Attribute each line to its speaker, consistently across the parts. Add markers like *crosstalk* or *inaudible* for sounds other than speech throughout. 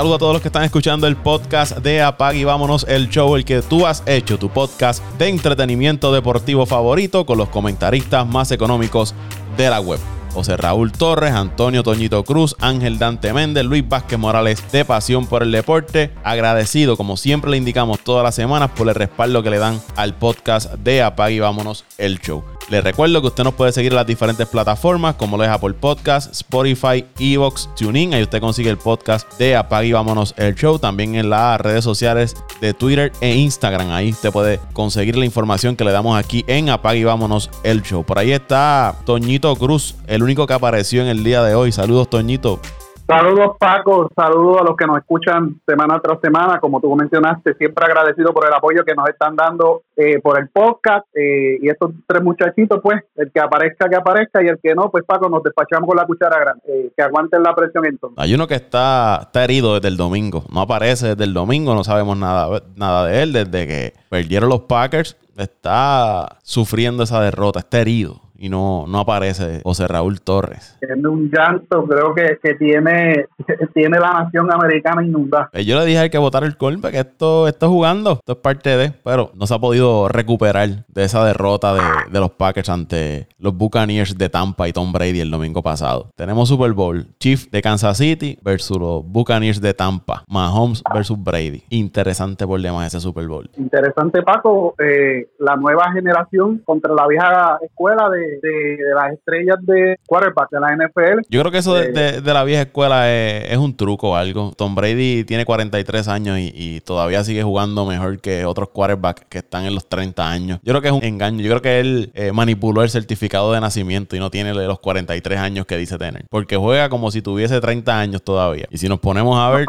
Speaker 1: Saludo a todos los que están escuchando el podcast de Apag y vámonos el show, el que tú has hecho, tu podcast de entretenimiento deportivo favorito con los comentaristas más económicos de la web. José Raúl Torres, Antonio Toñito Cruz, Ángel Dante Méndez, Luis Vázquez Morales de Pasión por el Deporte. Agradecido, como siempre le indicamos todas las semanas, por el respaldo que le dan al podcast de Apag y vámonos el show. Les recuerdo que usted nos puede seguir en las diferentes plataformas como lo es Apple Podcast, Spotify, Evox, TuneIn. Ahí usted consigue el podcast de Apague y Vámonos el Show. También en las redes sociales de Twitter e Instagram. Ahí usted puede conseguir la información que le damos aquí en Apague y Vámonos el Show. Por ahí está Toñito Cruz, el único que apareció en el día de hoy. Saludos, Toñito.
Speaker 2: Saludos Paco, saludos a los que nos escuchan semana tras semana, como tú mencionaste, siempre agradecido por el apoyo que nos están dando eh, por el podcast eh, y estos tres muchachitos, pues, el que aparezca, que aparezca y el que no, pues Paco, nos despachamos con la cuchara grande, eh, que aguanten la presión entonces.
Speaker 1: Hay uno que está, está herido desde el domingo, no aparece desde el domingo, no sabemos nada, nada de él, desde que perdieron los Packers, está sufriendo esa derrota, está herido y no, no aparece José Raúl Torres.
Speaker 2: Tiene un llanto, creo que, que tiene, *laughs* tiene la nación americana inundada.
Speaker 1: Eh, yo le dije hay que votar el golpe, que esto está jugando, esto es parte de, pero no se ha podido recuperar de esa derrota de, de, los Packers ante los Buccaneers de Tampa y Tom Brady el domingo pasado. Tenemos Super Bowl, Chief de Kansas City versus los Buccaneers de Tampa, Mahomes versus Brady. Interesante por demás ese Super Bowl.
Speaker 2: Interesante, Paco, eh, la nueva generación contra la vieja escuela de de, las estrellas de quarterback de la NFL.
Speaker 1: Yo creo que eso de, eh, la vieja escuela es, un truco o algo. Tom Brady tiene 43 años y, todavía sigue jugando mejor que otros quarterbacks que están en los 30 años. Yo creo que es un engaño. Yo creo que él eh, manipuló el certificado de nacimiento y no tiene los 43 años que dice tener. Porque juega como si tuviese 30 años todavía. Y si nos ponemos a ver...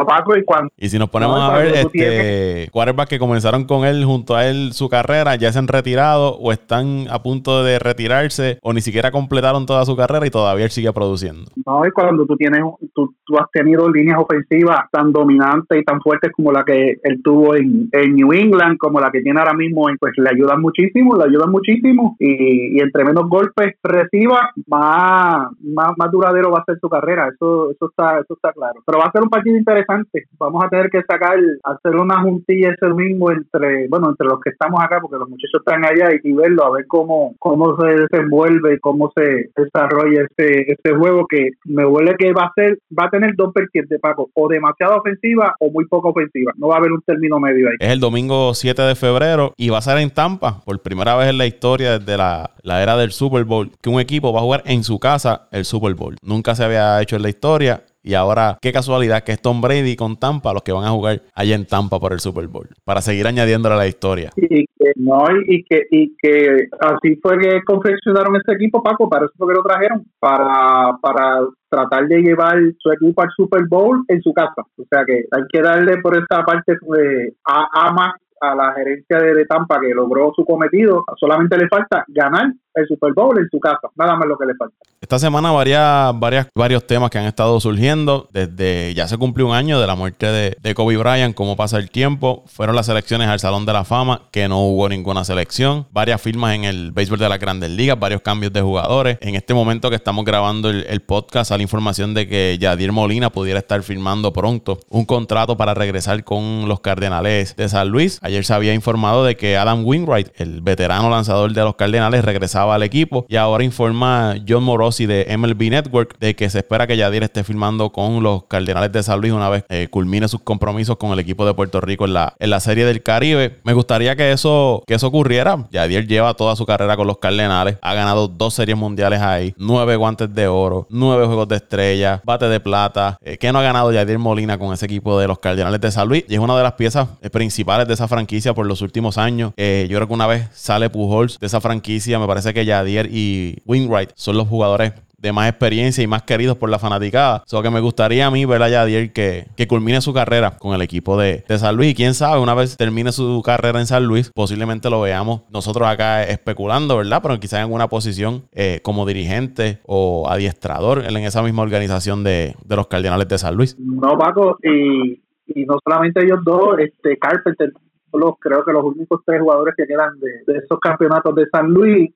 Speaker 1: y, si nos ponemos a ver este quarterbacks que comenzaron con él junto a él su carrera ya se han retirado o están a punto de retirarse o ni siquiera completaron toda su carrera y todavía él sigue produciendo.
Speaker 2: No, y cuando tú tienes, tú, has tenido líneas ofensivas tan dominantes y tan fuertes como la que él tuvo en, New England, como la que tiene ahora mismo, pues le ayudan muchísimo, le ayudan muchísimo y, entre menos golpes reciba, más, más, duradero va a ser su carrera, eso, eso está, eso está claro. Pero va a ser un partido interesante, vamos a tener que sacar, hacer una juntilla ese mismo entre, bueno, entre los que estamos acá, porque los muchachos están allá y, verlo, a ver cómo, cómo se desenvuelve vuelve, cómo se desarrolla este, este juego que me huele que va a ser, va a tener dos vertientes, Paco, o demasiado ofensiva o muy poco ofensiva. No va a haber un término medio ahí.
Speaker 1: Es el domingo 7 de febrero y va a ser en Tampa, por primera vez en la historia desde la, la era del Super Bowl, que un equipo va a jugar en su casa el Super Bowl. Nunca se había hecho en la historia y ahora, qué casualidad que es Tom Brady con Tampa los que van a jugar allá en Tampa por el Super Bowl, para seguir añadiéndole a la historia.
Speaker 2: Y que, no, y que, y que así fue que confeccionaron este equipo, Paco, para eso fue que lo trajeron, para, para tratar de llevar su equipo al Super Bowl en su casa. O sea que hay que darle por esa parte de a, a más a la gerencia de, Tampa que logró su cometido. Solamente le falta ganar el Super Bowl en su casa. Nada más lo que le falta.
Speaker 1: Esta semana varias, varios temas que han estado surgiendo. Desde ya se cumplió un año de la muerte de, de Kobe Bryant, cómo pasa el tiempo. Fueron las selecciones al Salón de la Fama, que no hubo ninguna selección. Varias firmas en el béisbol de las grandes ligas, varios cambios de jugadores. En este momento que estamos grabando el, el podcast, sale información de que Yadier Molina pudiera estar firmando pronto un contrato para regresar con los Cardenales de San Luis. Ayer se había informado de que Adam Wainwright, el veterano lanzador de los Cardenales, regresaba al equipo. Y ahora informa John Morosi de MLB Network de que se espera que Yadier esté firmando con los Cardenales de San Luis una vez eh, culmine sus compromisos con el equipo de Puerto Rico en la, en la Serie del Caribe. Me gustaría que eso, que eso ocurriera. Yadier lleva toda su carrera con los Cardenales. Ha ganado dos series mundiales ahí, nueve guantes de oro, nueve juegos de estrella, bate de plata. Eh, que no ha ganado Yadier Molina con ese equipo de los Cardenales de San Luis? Y es una de las piezas eh, principales de esa franquicia por los últimos años. Eh, yo creo que una vez sale Pujols de esa franquicia, me parece que Yadier y Wingwright son los jugadores de más experiencia y más queridos por la fanaticada. Solo que me gustaría a mí ver a Yadier que, que culmine su carrera con el equipo de, de, San Luis. Y quién sabe, una vez termine su carrera en San Luis, posiblemente lo veamos nosotros acá especulando, ¿verdad? Pero quizás en alguna posición eh, como dirigente o adiestrador en esa misma organización de, de los Cardenales de San Luis.
Speaker 2: No, Paco, y, y no solamente ellos dos, este Carpenter los, creo que los únicos tres jugadores que quedan de, esos campeonatos de San Luis.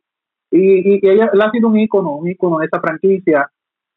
Speaker 2: Y, y, ella, ha sido un ícono, un ícono de esa franquicia.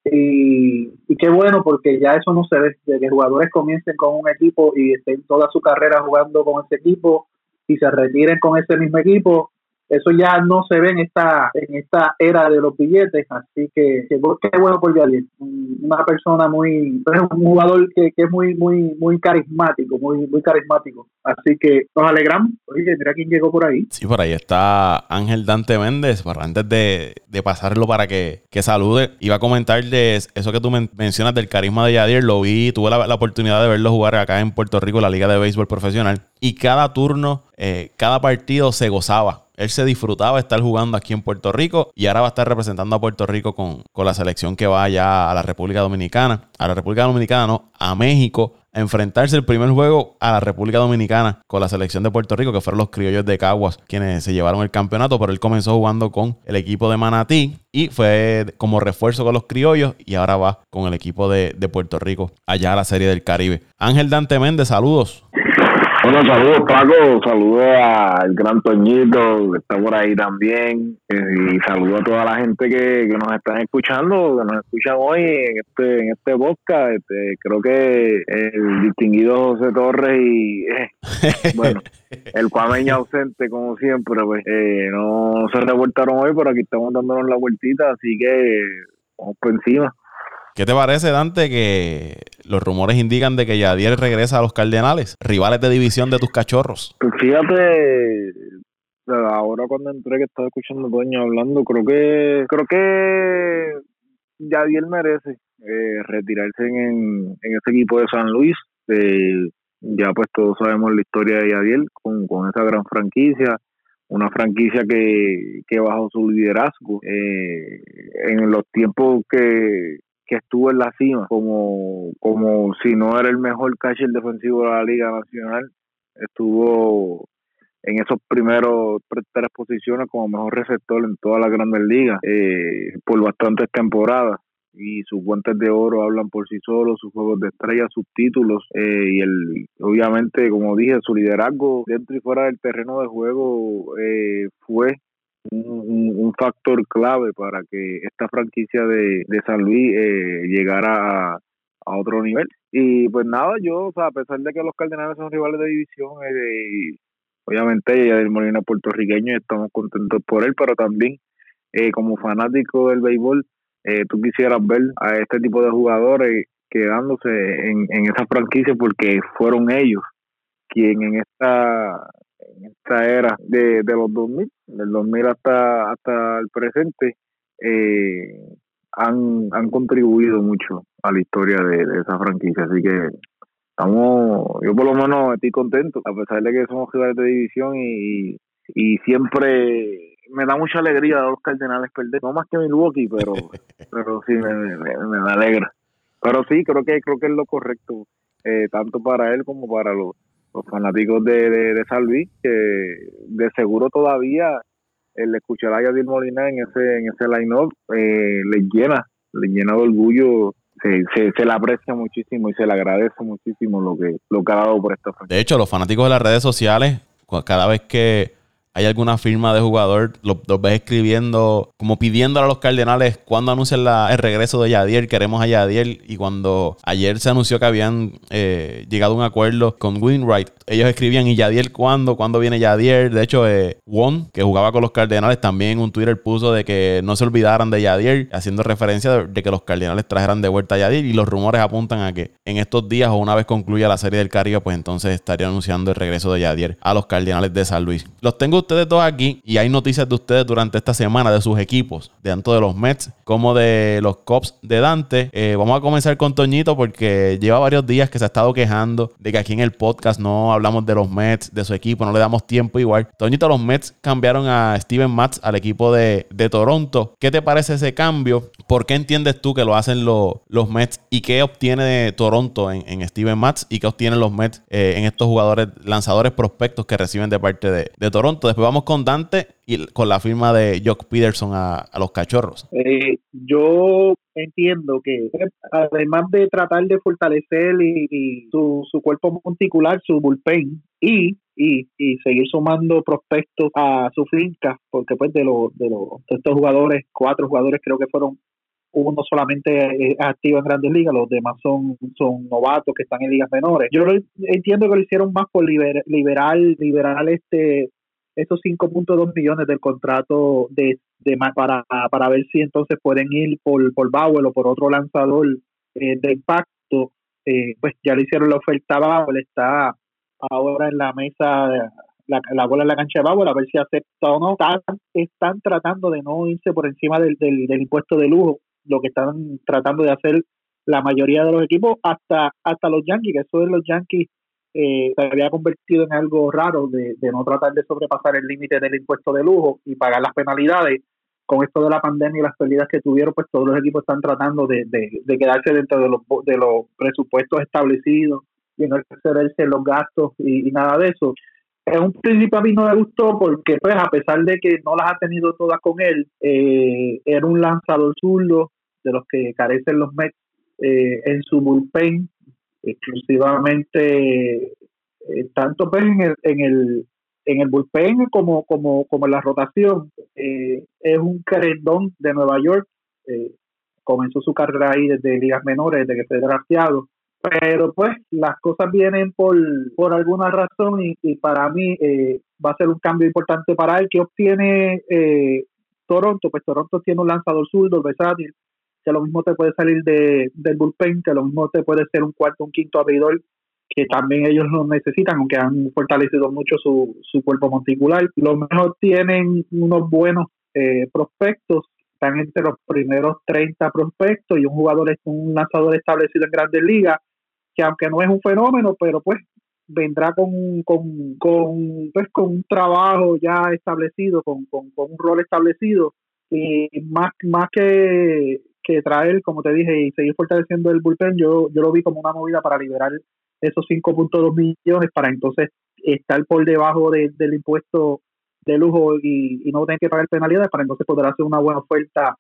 Speaker 2: Y, y qué bueno porque ya eso no se ve, de que jugadores comiencen con un equipo y estén toda su carrera jugando con ese equipo y se retiren con ese mismo equipo, eso ya no se ve en esta en esta era de los billetes así que qué bueno por Yadier una persona muy un jugador que, es muy muy muy carismático muy muy carismático. Así que nos alegramos. Oye mira quién llegó por ahí.
Speaker 1: Sí por ahí está Ángel Dante Méndez. Para antes de, pasarlo para que, que salude iba a comentarles eso que tú mencionas del carisma de Yadier lo vi tuve la, la oportunidad de verlo jugar acá en Puerto Rico la liga de béisbol profesional. Y cada turno eh, cada partido se gozaba él se disfrutaba estar jugando aquí en Puerto Rico y ahora va a estar representando a Puerto Rico con, la selección que va allá a la República Dominicana. A la República Dominicana, no, a México. A enfrentarse el primer juego a la República Dominicana con la selección de Puerto Rico, que fueron los criollos de Caguas quienes se llevaron el campeonato, pero él comenzó jugando con el equipo de Manatí y fue como refuerzo con los criollos y ahora va con el equipo de, de Puerto Rico allá a la Serie del Caribe. Ángel Dante Méndez, saludos.
Speaker 3: Bueno, saludos Paco, saludos al gran Toñito que está por ahí también eh, y saludos a toda la gente que, nos están escuchando, que nos escuchan hoy en este en este podcast. Este, creo que el distinguido José Torres y eh, bueno, el cuameño ausente como siempre, pues eh, no se reportaron hoy, pero aquí estamos dándonos la vueltita, así que vamos por encima.
Speaker 1: ¿Qué te parece, Dante, que los rumores indican de que Yadier regresa a los Cardenales, rivales de división de tus cachorros?
Speaker 3: Pues fíjate, ahora cuando entré que estaba escuchando a Doña hablando, creo que creo que Yadier merece eh, retirarse en, ese equipo de San Luis. Eh, ya pues todos sabemos la historia de Yadier con, con esa gran franquicia una franquicia que, que bajo su liderazgo eh, en los tiempos que, que estuvo en la cima como, como si no era el mejor catcher defensivo de la Liga Nacional, estuvo en esos primeros tres posiciones como mejor receptor en todas las grandes ligas eh, por bastantes temporadas. Y sus guantes de oro hablan por sí solos, sus juegos de estrella, sus títulos eh, y el obviamente como dije su liderazgo dentro y fuera del terreno de juego eh, fue un, factor clave para que esta franquicia de, San Luis eh, llegara a, otro nivel. Y pues nada, yo, a pesar de que los Cardenales son rivales de división, eh, obviamente del Molina puertorriqueño y estamos contentos por él, pero también eh, como fanático del béisbol, tú quisieras ver a este tipo de jugadores quedándose en, en esa franquicia porque fueron ellos quien en esta en esta era de, de los 2000, del 2000 hasta, hasta el presente, eh, han, han contribuido mucho a la historia de, esa franquicia. Así que estamos, yo por lo menos estoy contento, a pesar de que somos rivales de división y, y siempre me da mucha alegría a los Cardenales perder, no más que Milwaukee, pero, *laughs* pero sí me, me, alegra. Pero sí, creo que creo que es lo correcto, eh, tanto para él como para los, los fanáticos de, de, San Luis, que de seguro todavía el escuchar a Yadir Molina en ese, en ese line-up eh, les llena, les llena de orgullo se, se, se, le aprecia muchísimo y se le agradece muchísimo lo que, lo que ha dado por esta
Speaker 1: De hecho, los fanáticos de las redes sociales, cada vez que hay alguna firma de jugador, los, ves escribiendo, como pidiéndole a los Cardenales cuando anuncian el regreso de Yadier, queremos a Yadier. Y cuando ayer se anunció que habían eh, llegado a un acuerdo con Winwright, ellos escribían, ¿y Yadier cuándo? ¿Cuándo viene Yadier? De hecho, eh, Won, que jugaba con los Cardenales, también en un Twitter puso de que no se olvidaran de Yadier, haciendo referencia de, que los Cardenales trajeran de vuelta a Yadier. Y los rumores apuntan a que en estos días o una vez concluya la serie del Caribe, pues entonces estaría anunciando el regreso de Yadier a los Cardenales de San Luis. Los tengo ustedes dos aquí y hay noticias de ustedes durante esta semana de sus equipos, tanto de los Mets como de los Cops de Dante. Eh, vamos a comenzar con Toñito porque lleva varios días que se ha estado quejando de que aquí en el podcast no hablamos de los Mets, de su equipo, no le damos tiempo igual. Toñito, los Mets cambiaron a Steven Matz al equipo de, Toronto. ¿Qué te parece ese cambio? ¿Por qué entiendes tú que lo hacen los Mets y qué obtiene de Toronto en, Steven Matz y qué obtienen los Mets eh, en estos jugadores lanzadores prospectos que reciben de parte de, de Toronto? Después vamos con Dante y con la firma de Jock Peterson a, los cachorros?
Speaker 2: Eh, yo entiendo que además de tratar de fortalecer y, su, su, cuerpo monticular, su bullpen y, y, y, seguir sumando prospectos a su finca, porque pues de, los de, los, estos jugadores, cuatro jugadores creo que fueron uno solamente es activo en grandes ligas, los demás son, son novatos que están en ligas menores. Yo entiendo que lo hicieron más por liberar, liberar este esos 5.2 millones del contrato de, de para, para ver si entonces pueden ir por, por Bauer o por otro lanzador eh, de impacto. Eh, pues ya le hicieron la oferta a Bauer, está ahora en la mesa la, la bola en la cancha de Bauer a ver si acepta o no. Están, están tratando de no irse por encima del, del, del impuesto de lujo lo que están tratando de hacer la mayoría de los equipos, hasta, hasta los Yankees, que eso de los Yankees eh, se había convertido en algo raro de, no tratar de sobrepasar el límite del impuesto de lujo y pagar las penalidades. Con esto de la pandemia y las pérdidas que tuvieron, pues todos los equipos están tratando de, quedarse dentro de los, de los presupuestos establecidos y no excederse los gastos y, nada de eso. En un principio a mí no me gustó porque, pues, a pesar de que no las ha tenido todas con él, eh, era un lanzador zurdo, de los que carecen los Mets eh, en su bullpen, exclusivamente eh, tanto pues, en el, en el en el bullpen como como como en la rotación. Eh, es un querendón de Nueva York. Comenzó su carrera ahí desde ligas menores desde que fue drafteado. Pero pues las cosas vienen por, por alguna razón y, para mí va a ser un cambio importante para él que obtiene Toronto. Pues Toronto tiene un lanzador zurdo versátil que lo mismo te puede salir de, del bullpen, que lo mismo te puede ser un cuarto, un quinto abridor, que también ellos lo necesitan, aunque han fortalecido mucho su, su cuerpo monticular. Lo mejor tienen unos buenos eh, prospectos, están entre los primeros 30 prospectos y un jugador, un lanzador establecido en grandes ligas, que aunque no es un fenómeno, pero pues vendrá con, con, con, pues, con un trabajo ya establecido, con, con, con un rol establecido y más, más que, que traer, como te dije, y seguir fortaleciendo el bullpen, yo, yo lo vi como una movida para liberar esos 5.2 millones para entonces estar por debajo del impuesto de lujo y, no tener que pagar penalidades para entonces poder hacer una buena oferta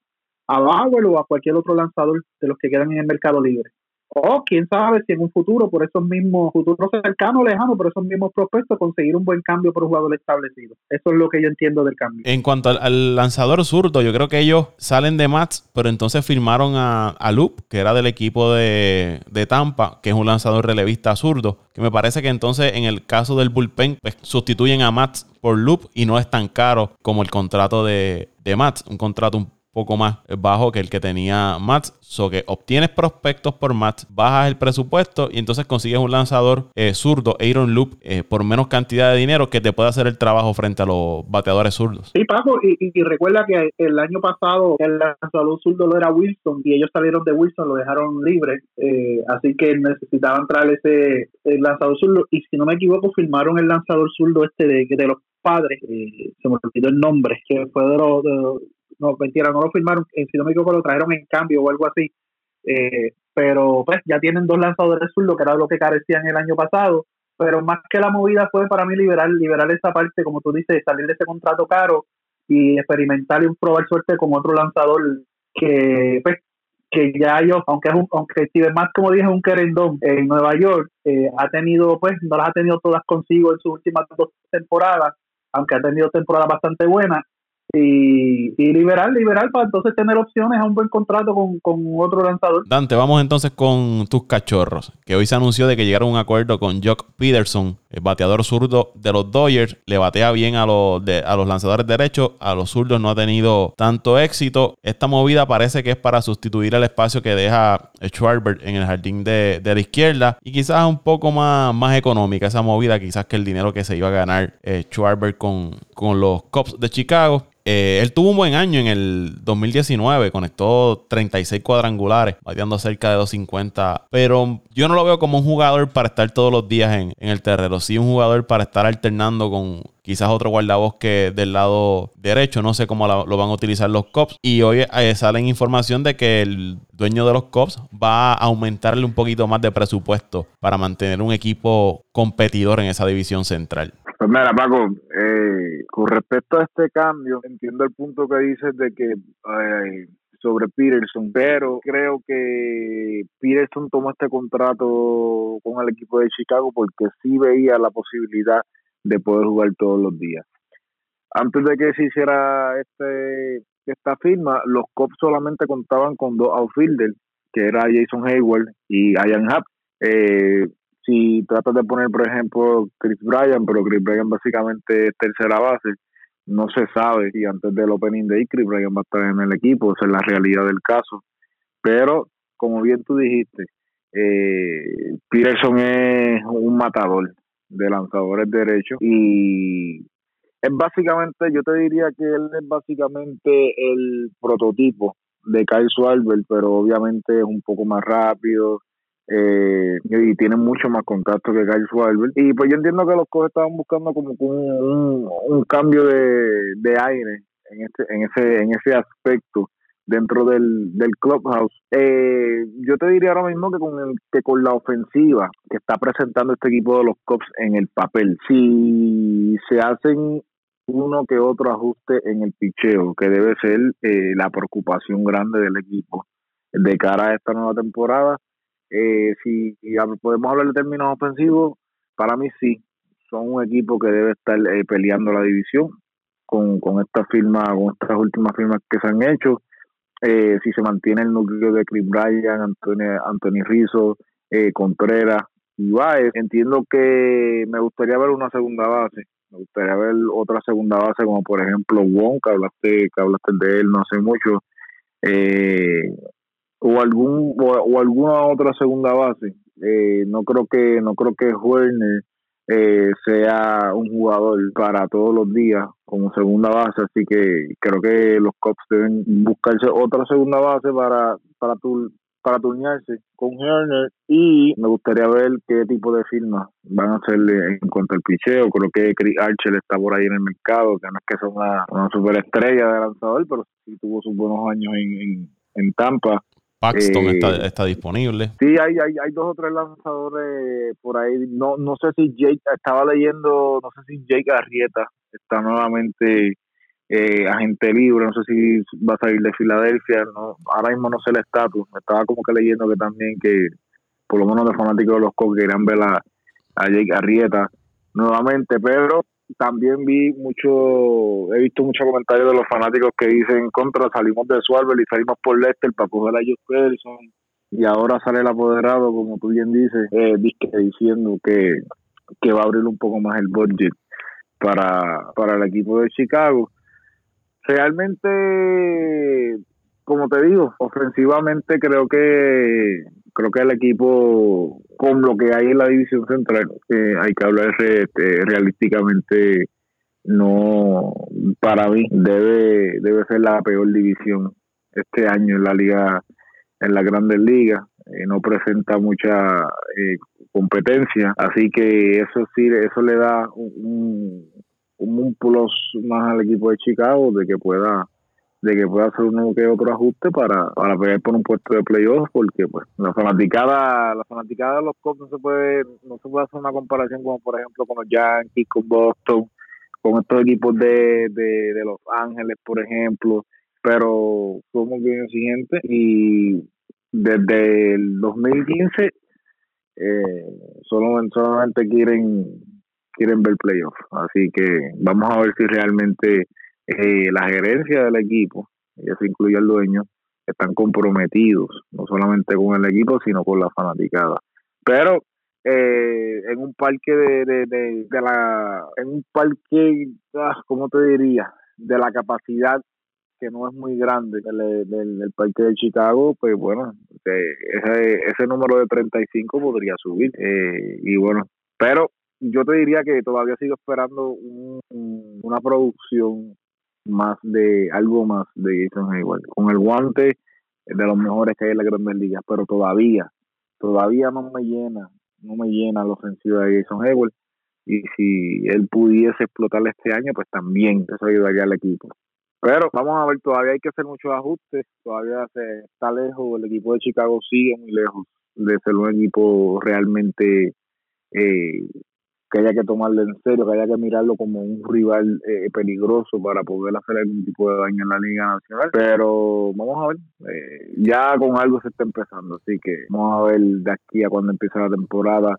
Speaker 2: a Bauer o a cualquier otro lanzador de los que quedan en el mercado libre. O quién sabe si en un futuro, por esos mismos, futuro cercano o lejano, por esos mismos prospectos, conseguir un buen cambio por un jugador establecido. Eso es lo que yo entiendo del cambio.
Speaker 1: En cuanto al, lanzador zurdo, yo creo que ellos salen de Mats, pero entonces firmaron a, a Loop, que era del equipo de, Tampa, que es un lanzador relevista zurdo, que me parece que entonces en el caso del bullpen, pues, sustituyen a Mats por Loop y no es tan caro como el contrato de, de Mats, un contrato un poco más bajo que el que tenía Mats. So que obtienes prospectos por Mats, bajas el presupuesto y entonces consigues un lanzador eh, zurdo, Aaron Loop, eh, por menos cantidad de dinero que te puede hacer el trabajo frente a los bateadores zurdos.
Speaker 2: Sí, Paco, y, recuerda que el año pasado el lanzador zurdo lo era Wilson y ellos salieron de Wilson, lo dejaron libre, eh, así que necesitaban traer ese lanzador zurdo y si no me equivoco firmaron el lanzador zurdo este de, de los padres, se me olvidó el nombre, que fue de los, no, mentira, no lo firmaron, eh, si no me lo trajeron en cambio o algo así, eh, pero pues ya tienen dos lanzadores zurdos, que era lo que carecían el año pasado, pero más que la movida fue para mí liberar, liberar esa parte, como tú dices, salir de ese contrato caro y experimentar y probar suerte con otro lanzador que pues que ya yo, aunque es un, aunque Steven más como dije, un querendón en Nueva York, eh, ha tenido, pues, no las ha tenido todas consigo en sus últimas dos temporadas, aunque ha tenido temporadas bastante buenas, y, liberal, liberal para entonces tener opciones a un buen contrato con, otro lanzador.
Speaker 1: Dante, vamos entonces con tus cachorros, que hoy se anunció de que llegaron a un acuerdo con Jock Peterson, el bateador zurdo de los Dodgers, le batea bien a los, a los lanzadores derechos, a los zurdos no ha tenido tanto éxito. Esta movida parece que es para sustituir el espacio que deja Schwarber en el jardín de, la izquierda y quizás un poco más, más económica esa movida, quizás que el dinero que se iba a ganar eh, Schwarber con, con los Cubs de Chicago. Eh, él tuvo un buen año en el 2019, conectó 36 cuadrangulares, bateando cerca de 250. Pero yo no lo veo como un jugador para estar todos los días en, el terreno, sí un jugador para estar alternando con quizás otro guardabosque del lado derecho. No sé cómo lo van a utilizar los Cops. Y hoy eh, salen información de que el dueño de los Cops va a aumentarle un poquito más de presupuesto para mantener un equipo competidor en esa división central.
Speaker 3: Pues mira, Paco, eh, con respecto a este cambio, entiendo el punto que dices de que sobre Peterson, pero creo que Peterson tomó este contrato con el equipo de Chicago porque sí veía la posibilidad de poder jugar todos los días. Antes de que se hiciera este esta firma, los Cubs solamente contaban con dos outfielders, que era Jason Hayward y Ian Happ. Eh, si tratas de poner, por ejemplo, Chris Bryan, pero Chris Bryan básicamente es tercera base, no se sabe si antes del opening day Chris Bryan va a estar en el equipo, esa es la realidad del caso. Pero, como bien tú dijiste, eh, Peterson es un matador de lanzadores derechos y es básicamente, yo te diría que él es básicamente el prototipo de Kyle Schwarber, pero obviamente es un poco más rápido eh, y tiene mucho más contacto que Kyle Schwarber. Y pues yo entiendo que los coches estaban buscando como un, un, cambio de, de, aire en, este, en, ese, en ese aspecto dentro del, del clubhouse. Eh, yo te diría ahora mismo que con, el, que con la ofensiva que está presentando este equipo de los Cops en el papel, si se hacen uno que otro ajuste en el picheo, que debe ser eh, la preocupación grande del equipo de cara a esta nueva temporada. Eh, si podemos hablar de términos ofensivos, para mí sí, son un equipo que debe estar eh, peleando la división con, con esta firma, con estas últimas firmas que se han hecho. Eh, si se mantiene el núcleo de Chris Bryan, Anthony, Anthony Rizzo, Contreras y Baez, entiendo que me gustaría ver una segunda base me gustaría ver otra segunda base, como por ejemplo Wong, que hablaste, que hablaste de él no hace mucho, eh, o algún o, alguna otra segunda base. Eh, no creo que no creo que Werner eh, sea un jugador para todos los días como segunda base, así que creo que los Cops deben buscarse otra segunda base para para tu, para turnearse con Herner y me gustaría ver qué tipo de firmas van a hacerle en cuanto al picheo. Creo que Chris Archer está por ahí en el mercado, que no es que sea una, una superestrella de lanzador, pero sí tuvo sus buenos años en, en, Tampa.
Speaker 1: Paxton eh, está, está, disponible.
Speaker 3: Sí, hay, hay, hay dos o tres lanzadores por ahí. No, no sé si Jake, estaba leyendo, no sé si Jake Arrieta está nuevamente eh, agente libre, no sé si va a salir de Filadelfia, no, ahora mismo no sé el estatus, estaba como que leyendo que también que por lo menos los fanáticos de los Cubs querían ver a, a Jake Arrieta nuevamente, pero también vi mucho, he visto muchos comentarios de los fanáticos que dicen contra salimos de Suárez y salimos por Lester para coger a Josh Peterson y ahora sale el apoderado, como tú bien dices, eh, diciendo que, que va a abrir un poco más el budget para, para el equipo de Chicago. Realmente, como te digo, ofensivamente creo que creo que el equipo con lo que hay en la división central hay que hablar este, realísticamente no para mí debe debe ser la peor división este año en la liga en la grandes ligas eh, no presenta mucha eh, competencia así que eso sí eso le da un, un plus más al equipo de Chicago de que pueda de que pueda hacer uno que otro ajuste para, para pelear por un puesto de playoffs porque pues la fanaticada la fanaticada de los Cubs no se puede no se puede hacer una comparación como por ejemplo con los Yankees con Boston con estos equipos de, de, Los Ángeles por ejemplo pero somos bien exigentes y desde el 2015 eh, solo, solamente quieren quieren ver playoffs. Así que vamos a ver si realmente eh, la gerencia del equipo, y eso incluye al dueño, están comprometidos, no solamente con el equipo, sino con la fanaticada. Pero eh, en un parque de, de, de, la, en un parque, ah, ¿cómo te diría? De la capacidad que no es muy grande del, del, parque de Chicago, pues bueno, ese, ese número de 35 podría subir. Eh, y bueno, pero yo te diría que todavía sigo esperando una producción más de algo más de Jason Hayward. Con el guante de los mejores que hay en la Grandes Ligas, pero todavía, todavía no me llena, no me llena la ofensiva de Jason Hayward. Y si él pudiese explotar este año, pues también eso ayudaría al equipo. Pero vamos a ver, todavía hay que hacer muchos ajustes, todavía se está lejos, el equipo de Chicago sigue muy lejos de ser un equipo realmente eh, que haya que tomarlo en serio, que haya que mirarlo como un rival eh, peligroso para poder hacer algún tipo de daño en la Liga Nacional. Pero vamos a ver, eh, ya con algo se está empezando, así que vamos a ver de aquí a cuando empiece la temporada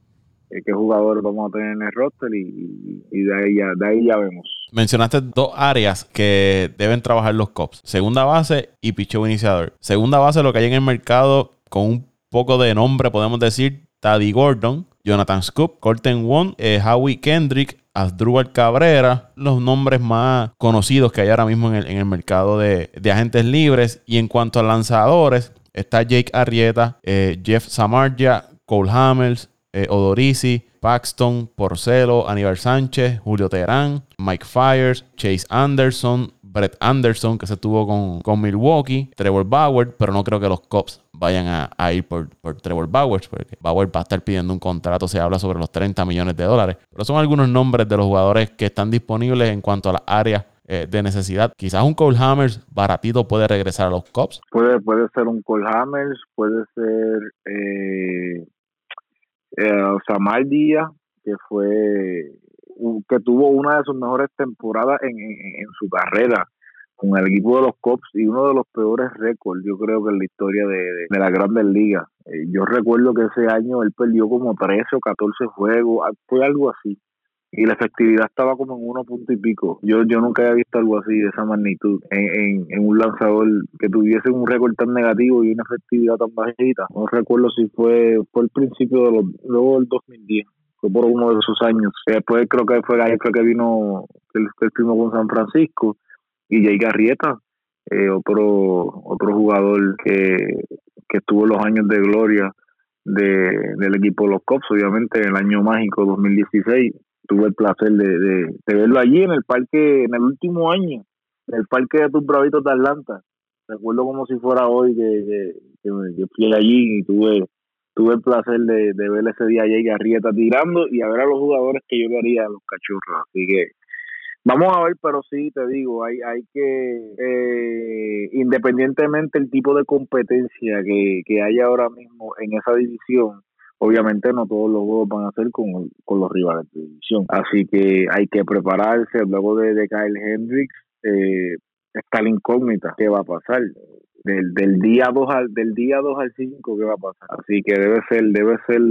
Speaker 3: eh, qué jugadores vamos a tener en el roster y, de, ahí ya, de ahí ya vemos.
Speaker 1: Mencionaste dos áreas que deben trabajar los Cops. Segunda base y picheo iniciador. Segunda base, lo que hay en el mercado con un poco de nombre, podemos decir, Taddy Gordon, Jonathan Scoop, Colton Wong, eh, Howie Kendrick, Asdrúbal Cabrera, los nombres más conocidos que hay ahora mismo en el, mercado de, agentes libres. Y en cuanto a lanzadores, está Jake Arrieta, eh, Jeff Samarja, Cole Hammers, eh, Odorisi, Paxton, Porcelo, Aníbal Sánchez, Julio Terán, Mike Fires, Chase Anderson, Brett Anderson, que se tuvo con, Milwaukee, Trevor Bauer, pero no creo que los Cubs vayan a, ir por, Trevor Bauer, porque Bauer va a estar pidiendo un contrato, se habla sobre los 30 millones de dólares. Pero son algunos nombres de los jugadores que están disponibles en cuanto a las áreas eh, de necesidad. Quizás un Cole Hammers baratito puede regresar a los Cubs.
Speaker 3: Puede, puede ser un Cole Hammers, puede ser eh, eh, Samar Díaz, que fue que tuvo una de sus mejores temporadas en, su carrera con el equipo de los Cops y uno de los peores récords, yo creo que en la historia de, la Grandes Ligas. Eh, yo recuerdo que ese año él perdió como 13 o 14 juegos, ah, fue algo así. Y la efectividad estaba como en uno punto y pico. Yo yo nunca había visto algo así de esa magnitud en, en, un lanzador que tuviese un récord tan negativo y una efectividad tan bajita. No recuerdo si fue, fue el principio de los, luego del 2010 fue por uno de esos años. Después creo que fue ahí fue que vino el, el con San Francisco y Jay Garrieta, eh, otro otro jugador que, que estuvo los años de gloria de, del equipo de los Cops, obviamente en el año mágico 2016 tuve el placer de, de, verlo allí en el parque, en el último año, en el parque de tus bravitos de Atlanta. Recuerdo como si fuera hoy que, que fui allí y tuve tuve el placer de, ver ese día a Arrieta tirando y a ver a los jugadores que yo le haría a los cachorros. Así que vamos a ver, pero sí te digo, hay, hay que, eh, independientemente el tipo de competencia que, que hay ahora mismo en esa división, obviamente no todos los juegos van a ser con, con los rivales de división. Así que hay que prepararse. Luego de, de Kyle Hendricks, eh, está la incógnita. ¿Qué va a pasar? Del, del día 2 al del día 2 al 5 qué va a pasar. Así que debe ser debe ser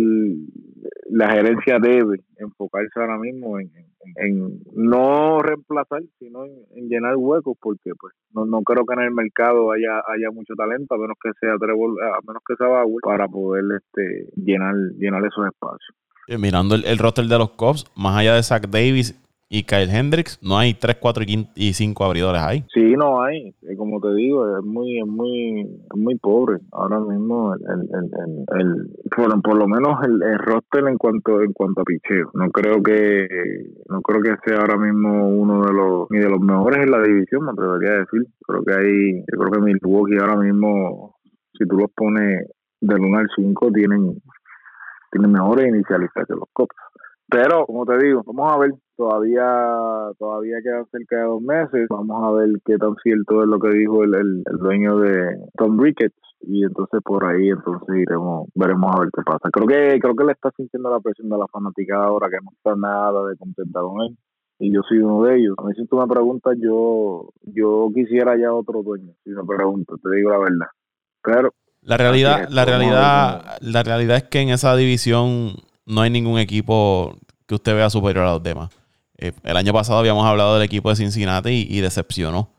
Speaker 3: la gerencia debe enfocarse ahora mismo en, en, no reemplazar, sino en, llenar huecos porque pues no, no creo que en el mercado haya haya mucho talento a menos que sea Trevor, a menos que sea Bauer para poder este llenar llenar esos espacios.
Speaker 1: Eh, mirando el, el roster de los Cubs, más allá de Zach Davis, y Kyle Hendricks, no hay 3, 4 y 5 abridores ahí.
Speaker 3: Sí, no hay. Como te digo, es muy muy muy pobre. Ahora mismo, el, el, el, por, lo menos el, roster en cuanto en cuanto a picheo. No creo que no creo que sea ahora mismo uno de los ni de los mejores en la división, me atrevería a decir. Creo que hay, yo creo que Milwaukee ahora mismo, si tú los pones del 1 al 5, tienen, tienen mejores inicialistas que los Cops. Pero, como te digo, vamos a ver, todavía todavía quedan cerca de dos meses, vamos a ver qué tan cierto es lo que dijo el, el, dueño de Tom Ricketts y entonces por ahí entonces iremos, veremos a ver qué pasa. Creo que creo que le está sintiendo la presión de la fanaticada ahora que no está nada de contenta con él y yo soy uno de ellos. A mí si tú me preguntas, yo yo quisiera ya otro dueño, si me preguntas, te digo la verdad. Pero
Speaker 1: la realidad, la realidad, la realidad es que en esa división no hay ningún equipo que usted vea superior a los demás. Eh, el año pasado habíamos hablado del equipo de Cincinnati y, decepcionó.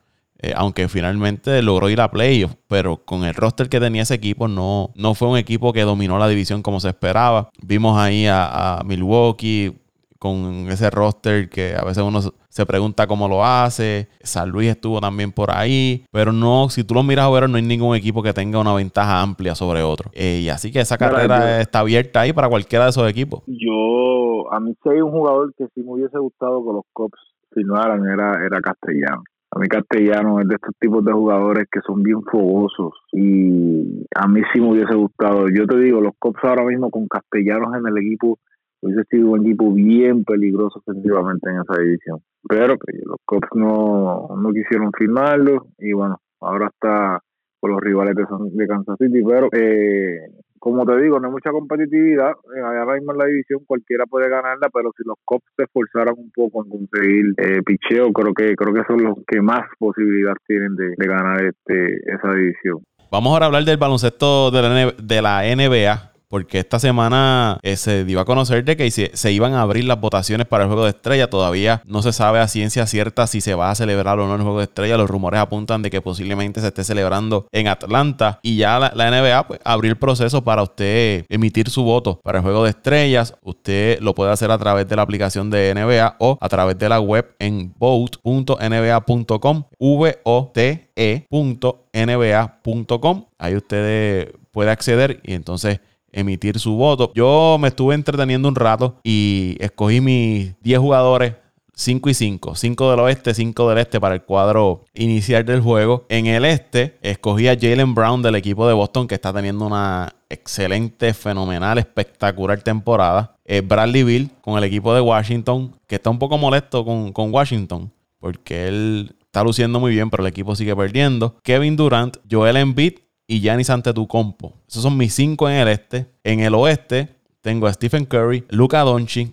Speaker 1: Eh, aunque finalmente logró ir a playoffs, pero con el roster que tenía ese equipo no, no fue un equipo que dominó la división como se esperaba. Vimos ahí a Milwaukee con ese roster que a veces uno se pregunta cómo lo hace. San Luis estuvo también por ahí, pero no, si tú lo miras a ver, no hay ningún equipo que tenga una ventaja amplia sobre otro. Eh, y así que esa carrera está abierta ahí para cualquiera de esos equipos.
Speaker 3: Yo, a mí sí hay un jugador que sí me hubiese gustado que los Cops firmaran, era, era Castellano. A mí Castellano es de estos tipos de jugadores que son bien fogosos y a mí sí me hubiese gustado. Yo te digo, los Cops ahora mismo con Castellanos en el equipo hubiese sido un equipo bien peligroso ofensivamente en esa división. Pero pues, los Cubs no, no quisieron firmarlo y bueno, ahora está con los rivales de, de Kansas City. Pero eh, como te digo, no hay mucha competitividad. Eh, ahora mismo en la división cualquiera puede ganarla, pero si los Cubs se esforzaran un poco en conseguir eh, picheo, creo que creo que son los que más posibilidad tienen de, ganar este esa división.
Speaker 1: Vamos ahora a hablar del baloncesto de la, de la NBA porque esta semana eh, se dio a conocer de que se, iban a abrir las votaciones para el juego de estrella. Todavía no se sabe a ciencia cierta si se va a celebrar o no el juego de estrella. Los rumores apuntan de que posiblemente se esté celebrando en Atlanta y ya la, NBA pues, abrió el proceso para usted emitir su voto para el juego de estrellas. Usted lo puede hacer a través de la aplicación de NBA o a través de la web en vote.nba.com, v o t e.nba.com. Ahí usted puede acceder y entonces emitir su voto. Yo me estuve entreteniendo un rato y escogí mis 10 jugadores 5 y 5. 5 del oeste, 5 del este para el cuadro inicial del juego. En el este, escogí a Jalen Brown del equipo de Boston, que está teniendo una excelente, fenomenal, espectacular temporada. Bradley Bill con el equipo de Washington, que está un poco molesto con, con Washington, porque él está luciendo muy bien, pero el equipo sigue perdiendo. Kevin Durant, Joel Embiid y Giannis Antetokounmpo. Esos son mis cinco en el este. En el oeste tengo a Stephen Curry, Luca Doncic,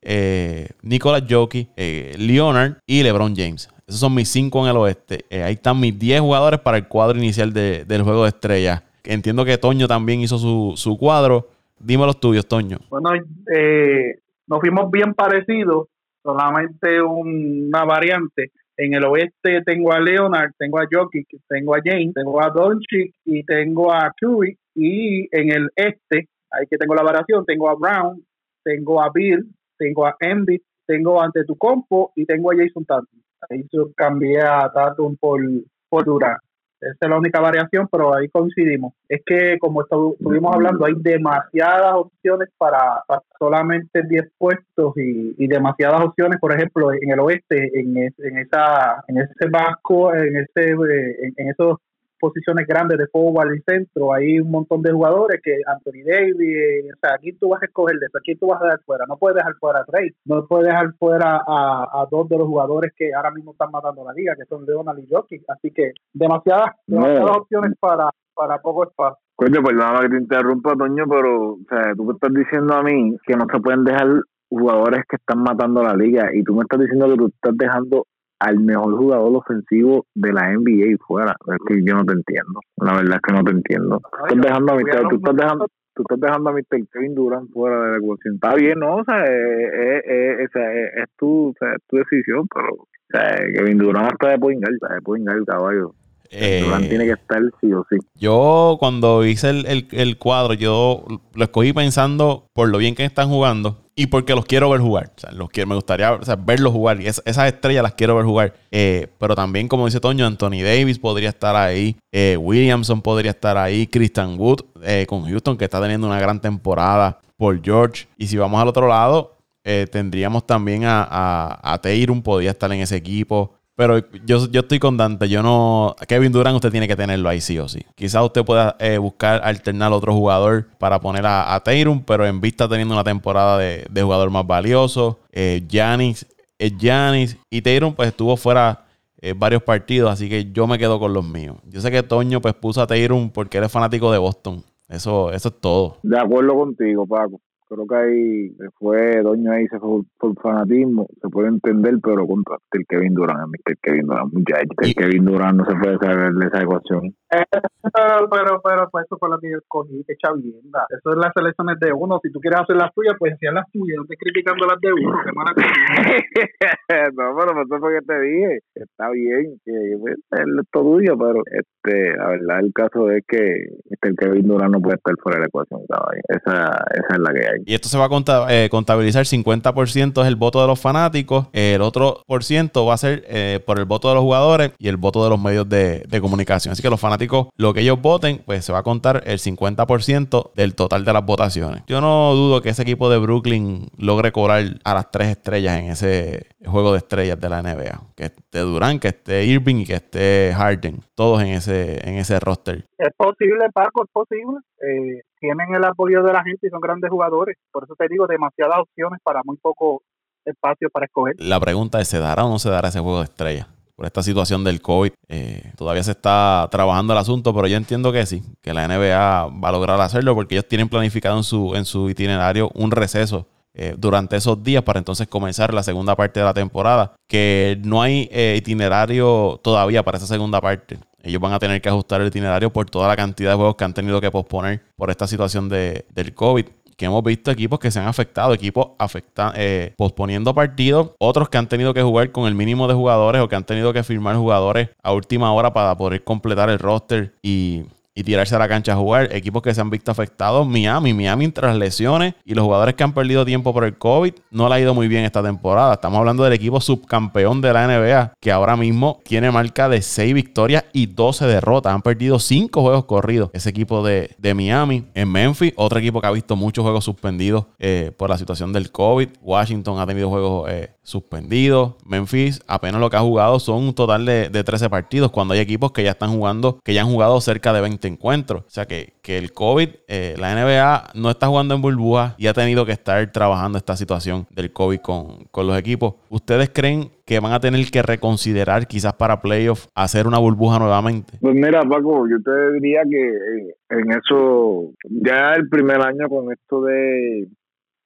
Speaker 1: eh, Nicolas Jokic, eh, Leonard y LeBron James. Esos son mis cinco en el oeste. Eh, ahí están mis 10 jugadores para el cuadro inicial del juego de estrellas. Entiendo que Toño también hizo su, su cuadro. Dime los tuyos, Toño.
Speaker 2: Bueno, eh, nos fuimos bien parecidos, solamente una variante. En el oeste tengo a Leonard, tengo a Jokic, tengo a James, tengo a Doncic y tengo a Curry. Y en el este, ahí que tengo la variación, tengo a Brown, tengo a Bill, tengo a Embiid, tengo ante tu compo y tengo a Jason Tatum. Ahí yo cambié a Tatum por, por Durant. Esa es la única variación, pero ahí coincidimos. Es que, como estuvimos hablando, hay demasiadas opciones para, solamente 10 puestos y, demasiadas opciones, por ejemplo, en el oeste, en, en esa en ese vasco, en, ese, en, en esos posiciones grandes de forward y centro, hay un montón de jugadores que Anthony Davis, o sea, aquí tú vas a escoger de eso, aquí tú vas a dejar fuera, no puedes dejar fuera a Trey, no puedes dejar fuera a, dos de los jugadores que ahora mismo están matando la liga, que son Leonard y Jokic, así que demasiadas, demasiadas opciones para, para poco espacio.
Speaker 3: Coño, perdóname que te interrumpa, Toño, pero o sea, tú me estás diciendo a mí que no se pueden dejar jugadores que están matando la liga y tú me estás diciendo que tú estás dejando al mejor jugador ofensivo de la NBA fuera. Es que yo no te entiendo. La verdad es que no te entiendo. estás dejando a tú estás dejando tú estás dejando a Mr. Kevin Durant fuera de la ecuación. Está bien, ¿no? O sea, es, es, es, tu, o sea, es tu decisión, pero o sea, Kevin Durant está de poingar, está de poingar, caballo. Eh, tiene que estar sí o sí.
Speaker 1: Yo cuando hice el, el, el, cuadro, yo lo escogí pensando por lo bien que están jugando y porque los quiero ver jugar. O sea, los quiero, me gustaría verlos jugar. Y esas estrellas las quiero ver jugar. Eh, pero también, como dice Toño, Anthony Davis podría estar ahí. Eh, Williamson podría estar ahí. Christian Wood con Houston, que está teniendo una gran temporada. Por George. Y si vamos al otro lado, tendríamos también a, a, a podría estar en ese equipo. Pero yo, yo estoy con Dante. Yo no. Kevin Durant, usted tiene que tenerlo ahí sí o sí. Quizás usted pueda eh, buscar alternar otro jugador para poner a, a pero en vista teniendo una temporada de, jugador más valioso. Eh, Giannis es Giannis. Y Tayron, pues estuvo fuera eh, varios partidos. Así que yo me quedo con los míos. Yo sé que Toño, pues puso a Tayron porque él es fanático de Boston. Eso, eso es todo.
Speaker 3: De acuerdo contigo, Paco creo que ahí fue Doño ahí se fue por, fanatismo, se puede entender, pero contra el Kevin Durant, el Kevin Durant, muchachos, el Kevin Durant no se puede saber de esa ecuación.
Speaker 2: Pero, pero, pero, pues eso fue lo que yo escogí, que chavienda. Eso es las selecciones de uno. Si tú quieres hacer las tuyas, pues hacías las tuyas. No estés criticando las de uno. Qué mala *laughs*
Speaker 3: No, pero eso fue que te dije. Está bien, que es todo tuyo, pero este, la verdad, el caso es que este, el Kevin Durant no puede estar fuera de la ecuación, Esa, esa es la que hay.
Speaker 1: Y esto se va a eh, contabilizar: 50% es el voto de los fanáticos, el otro por ciento va a ser eh, por el voto de los jugadores y el voto de los medios de, de comunicación. Así que los fanáticos lo que ellos voten, pues se va a contar el 50% del total de las votaciones. Yo no dudo que ese equipo de Brooklyn logre cobrar a las tres estrellas en ese juego de estrellas de la NBA. Que esté Durant, que esté Irving y que esté Harden. Todos en ese, en ese roster.
Speaker 2: Es posible, Paco, es posible. Eh, tienen el apoyo de la gente y son grandes jugadores. Por eso te digo, demasiadas opciones para muy poco espacio para escoger.
Speaker 1: La pregunta es, ¿se dará o no se dará ese juego de estrellas? Por esta situación del COVID. Eh, todavía se está trabajando el asunto, pero yo entiendo que sí, que la NBA va a lograr hacerlo porque ellos tienen planificado en su, en su itinerario un receso eh, durante esos días para entonces comenzar la segunda parte de la temporada. Que no hay eh, itinerario todavía para esa segunda parte. ellos van a tener que ajustar el itinerario por toda la cantidad de juegos que han tenido que posponer por esta situación de, del COVID que hemos visto equipos que se han afectado, equipos afecta, eh, posponiendo partidos, otros que han tenido que jugar con el mínimo de jugadores o que han tenido que firmar jugadores a última hora para poder completar el roster y y tirarse a la cancha a jugar. Equipos que se han visto afectados. Miami, Miami tras lesiones y los jugadores que han perdido tiempo por el COVID no le ha ido muy bien esta temporada. Estamos hablando del equipo subcampeón de la NBA que ahora mismo tiene marca de 6 victorias y 12 derrotas. Han perdido 5 juegos corridos. Ese equipo de, Miami. En Memphis, otro equipo que ha visto muchos juegos suspendidos eh, por la situación del COVID. Washington ha tenido juegos eh, suspendidos. Memphis apenas lo que ha jugado son un total de, de 13 partidos cuando hay equipos que ya están jugando, que ya han jugado cerca de 20 encuentro. O sea que, que el COVID, eh, la NBA no está jugando en burbuja y ha tenido que estar trabajando esta situación del COVID con, con los equipos. ¿Ustedes creen que van a tener que reconsiderar quizás para playoffs hacer una burbuja nuevamente?
Speaker 3: Pues mira, Paco, yo te diría que eh, en eso, ya el primer año con esto de,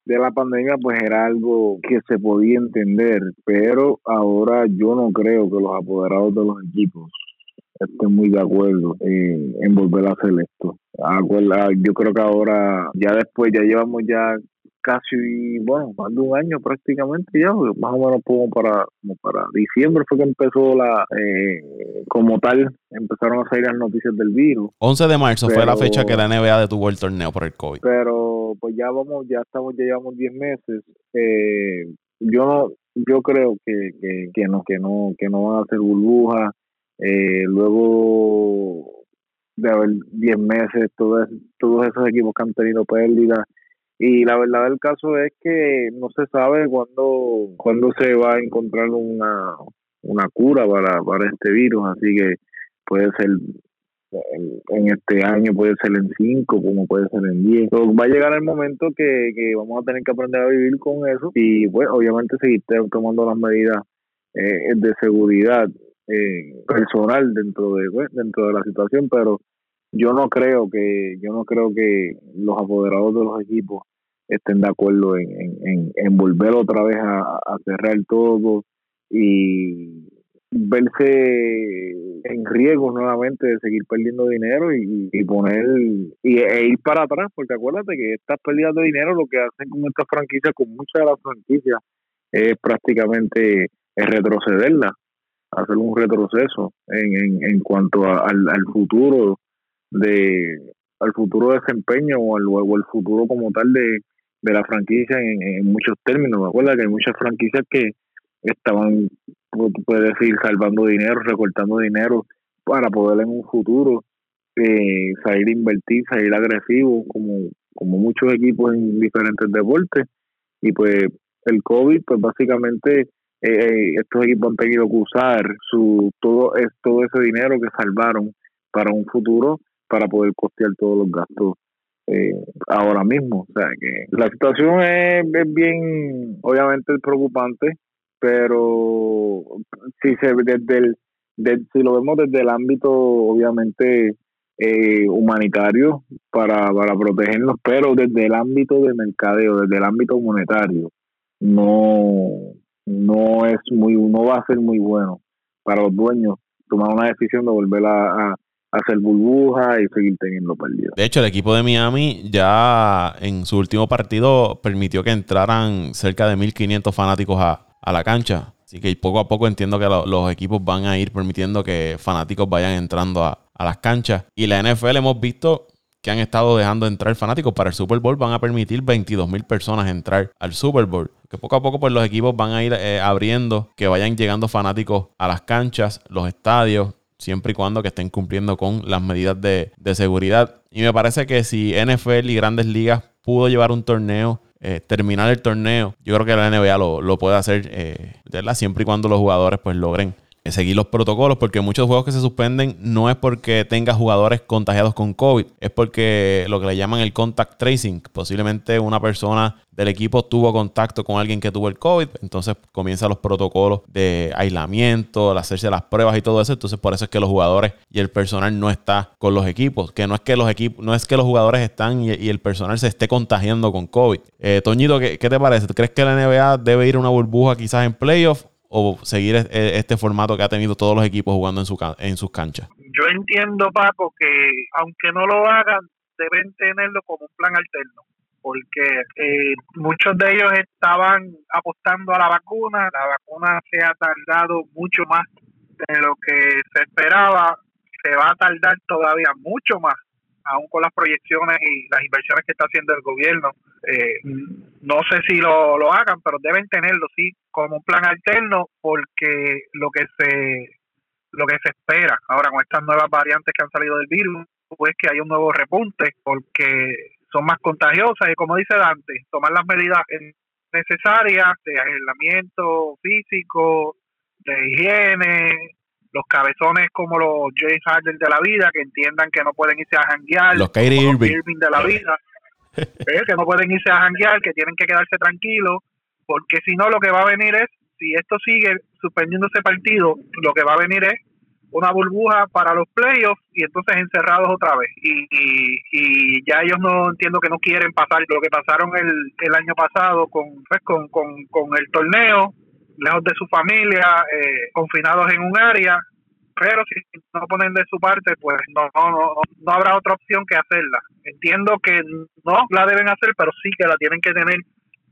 Speaker 3: de la pandemia, pues era algo que se podía entender, pero ahora yo no creo que los apoderados de los equipos estoy muy de acuerdo en, volver a hacer esto. yo creo que ahora, ya después, ya llevamos ya casi, bueno, más de un año prácticamente ya, más o menos como para, como para diciembre fue que empezó la, eh, como tal, empezaron a salir las noticias del virus.
Speaker 1: 11 de marzo fue la fecha que la NBA detuvo el torneo por el COVID.
Speaker 3: Pero pues ya vamos, ya estamos, ya llevamos 10 meses. Eh, yo no, yo creo que, que, que no, que no, que no van a hacer burbujas eh, luego de haber 10 meses, todos, todos esos equipos que han tenido pérdidas. Y la verdad del caso es que no se sabe cuándo, cuándo se va a encontrar una, una cura para, para este virus, así que puede ser en, este año, puede ser en 5, como puede ser en 10. va a llegar el momento que, que vamos a tener que aprender a vivir con eso y pues obviamente seguir tomando las medidas eh, de seguridad eh, personal dentro de pues, dentro de la situación pero yo no creo que yo no creo que los apoderados de los equipos estén de acuerdo en, en, volver otra vez a, cerrar todo y verse en riesgo nuevamente de seguir perdiendo dinero y, poner y, e ir para atrás porque acuérdate que estas pérdidas de dinero lo que hacen con estas franquicias con muchas de las franquicias es prácticamente retrocederlas hacer un retroceso en, en, cuanto al, al futuro de al futuro desempeño o al, futuro como tal de, de la franquicia en, muchos términos. Me acuerdo que hay muchas franquicias que estaban, puede decir, salvando dinero, recortando dinero para poder en un futuro eh, salir a invertir, salir agresivo, como, como muchos equipos en diferentes deportes. Y pues el COVID, pues básicamente eh, eh, estos equipos han tenido que usar su todo, es, todo ese dinero que salvaron para un futuro para poder costear todos los gastos eh, ahora mismo. O sea que la situación es, bien, obviamente, preocupante, pero si se desde el, si lo vemos desde el ámbito, obviamente, eh, humanitario para, para protegernos, pero desde el ámbito de mercadeo, desde el ámbito monetario, no no es muy no va a ser muy bueno para los dueños tomar una decisión de volver a, hacer burbuja y seguir teniendo pérdidas.
Speaker 1: De hecho, el equipo de Miami ya en su último partido permitió que entraran cerca de 1.500 fanáticos a, la cancha. Así que poco a poco entiendo que los equipos van a ir permitiendo que fanáticos vayan entrando a, a las canchas. Y la NFL hemos visto que han estado dejando entrar fanáticos para el Super Bowl. Van a permitir 22 mil personas entrar al Super Bowl que poco a poco pues los equipos van a ir eh, abriendo, que vayan llegando fanáticos a las canchas, los estadios, siempre y cuando que estén cumpliendo con las medidas de, seguridad. Y me parece que si NFL y grandes ligas pudo llevar un torneo, eh, terminar el torneo, yo creo que la NBA lo, puede hacer, eh, Siempre y cuando los jugadores pues logren seguir los protocolos, porque muchos juegos que se suspenden no es porque tenga jugadores contagiados con COVID, es porque lo que le llaman el contact tracing, posiblemente una persona del equipo tuvo contacto con alguien que tuvo el COVID, entonces comienzan los protocolos de aislamiento, el hacerse las pruebas y todo eso, entonces por eso es que los jugadores y el personal no está con los equipos, que no es que los equipos, no es que los jugadores están y, el personal se esté contagiando con COVID. Eh, Toñito, ¿qué, ¿qué, te parece? ¿Crees que la NBA debe ir a una burbuja quizás en playoff o seguir este formato que ha tenido todos los equipos jugando en, su, en sus canchas?
Speaker 2: Yo entiendo, Paco, que aunque no lo hagan, deben tenerlo como un plan alterno porque eh, muchos de ellos estaban apostando a la vacuna, la vacuna se ha tardado mucho más de lo que se esperaba, se va a tardar todavía mucho más, aún con las proyecciones y las inversiones que está haciendo el gobierno. Eh, no sé si lo, lo hagan, pero deben tenerlo, sí, como un plan alterno, porque lo que se lo que se espera ahora con estas nuevas variantes que han salido del virus es que hay un nuevo repunte, porque son más contagiosas y como dice Dante, tomar las medidas necesarias de aislamiento físico, de higiene, los cabezones como los James Harden de la vida, que entiendan que no pueden irse a janguear,
Speaker 1: los Kyrie Irving.
Speaker 2: de la vida, *laughs* eh, que no pueden irse a janguear, que tienen que quedarse tranquilos, porque si no lo que va a venir es, si esto sigue suspendiéndose partido, lo que va a venir es una burbuja para los playoffs y entonces encerrados otra vez. Y, y, ya ellos no entiendo que no quieren pasar lo que pasaron el, el año pasado con, pues, con, con, con el torneo, lejos de su familia, eh, confinados en un área. Pero si no ponen de su parte, pues no, no, no, no habrá otra opción que hacerla. Entiendo que no la deben hacer, pero sí que la tienen que tener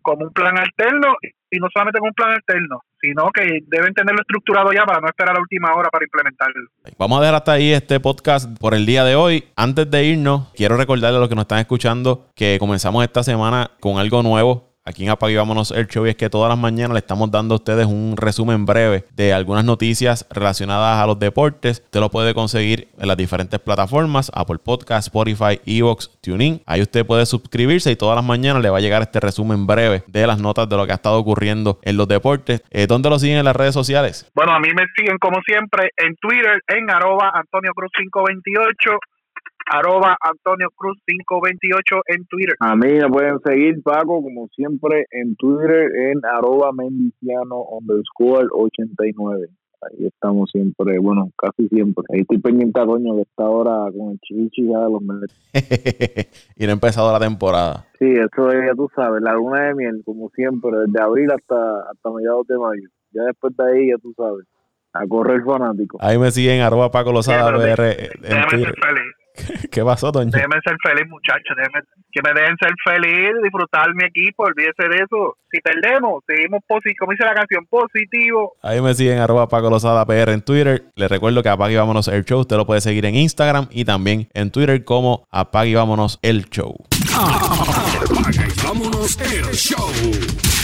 Speaker 2: como un plan alterno y no solamente como un plan alterno, sino que deben tenerlo estructurado ya para no esperar a la última hora para implementarlo.
Speaker 1: Vamos a dejar hasta ahí este podcast por el día de hoy. Antes de irnos, quiero recordarle a los que nos están escuchando que comenzamos esta semana con algo nuevo aquí en Apague Vámonos el Show y es que todas las mañanas le estamos dando a ustedes un resumen breve de algunas noticias relacionadas a los deportes. Usted lo puede conseguir en las diferentes plataformas, Apple Podcast, Spotify, Evox, TuneIn. Ahí usted puede suscribirse y todas las mañanas le va a llegar este resumen breve de las notas de lo que ha estado ocurriendo en los deportes. Eh, ¿Dónde lo siguen en las redes sociales?
Speaker 2: Bueno, a mí me siguen como siempre en Twitter en arroba Antonio Cruz 528 arroba Antonio Cruz 528 en Twitter.
Speaker 3: A mí me pueden seguir, Paco, como siempre, en Twitter en arroba mendiciano underscore 89. Ahí estamos siempre, bueno, casi siempre. Ahí estoy pendiente a Doño que está ahora con el chivichi ya de los meses. *laughs*
Speaker 1: y no ha empezado la temporada.
Speaker 3: Sí, eso es, ya tú sabes, la luna de miel, como siempre, desde abril hasta, hasta mediados de mayo. Ya después de ahí, ya tú sabes, a correr fanático.
Speaker 1: Ahí me siguen arroba Paco Lozada BR. *laughs* ¿Qué pasó, Doña?
Speaker 2: Déjenme ser feliz, muchachos. que me dejen ser feliz, disfrutar mi equipo. Olvídese de eso. Si perdemos, seguimos positivo. Como dice la canción, positivo.
Speaker 1: Ahí me siguen, arroba Paco Lozada PR en Twitter. Les recuerdo que Apague Vámonos el Show. Usted lo puede seguir en Instagram y también en Twitter como Apague Vámonos el Show. Apague Vámonos el Show.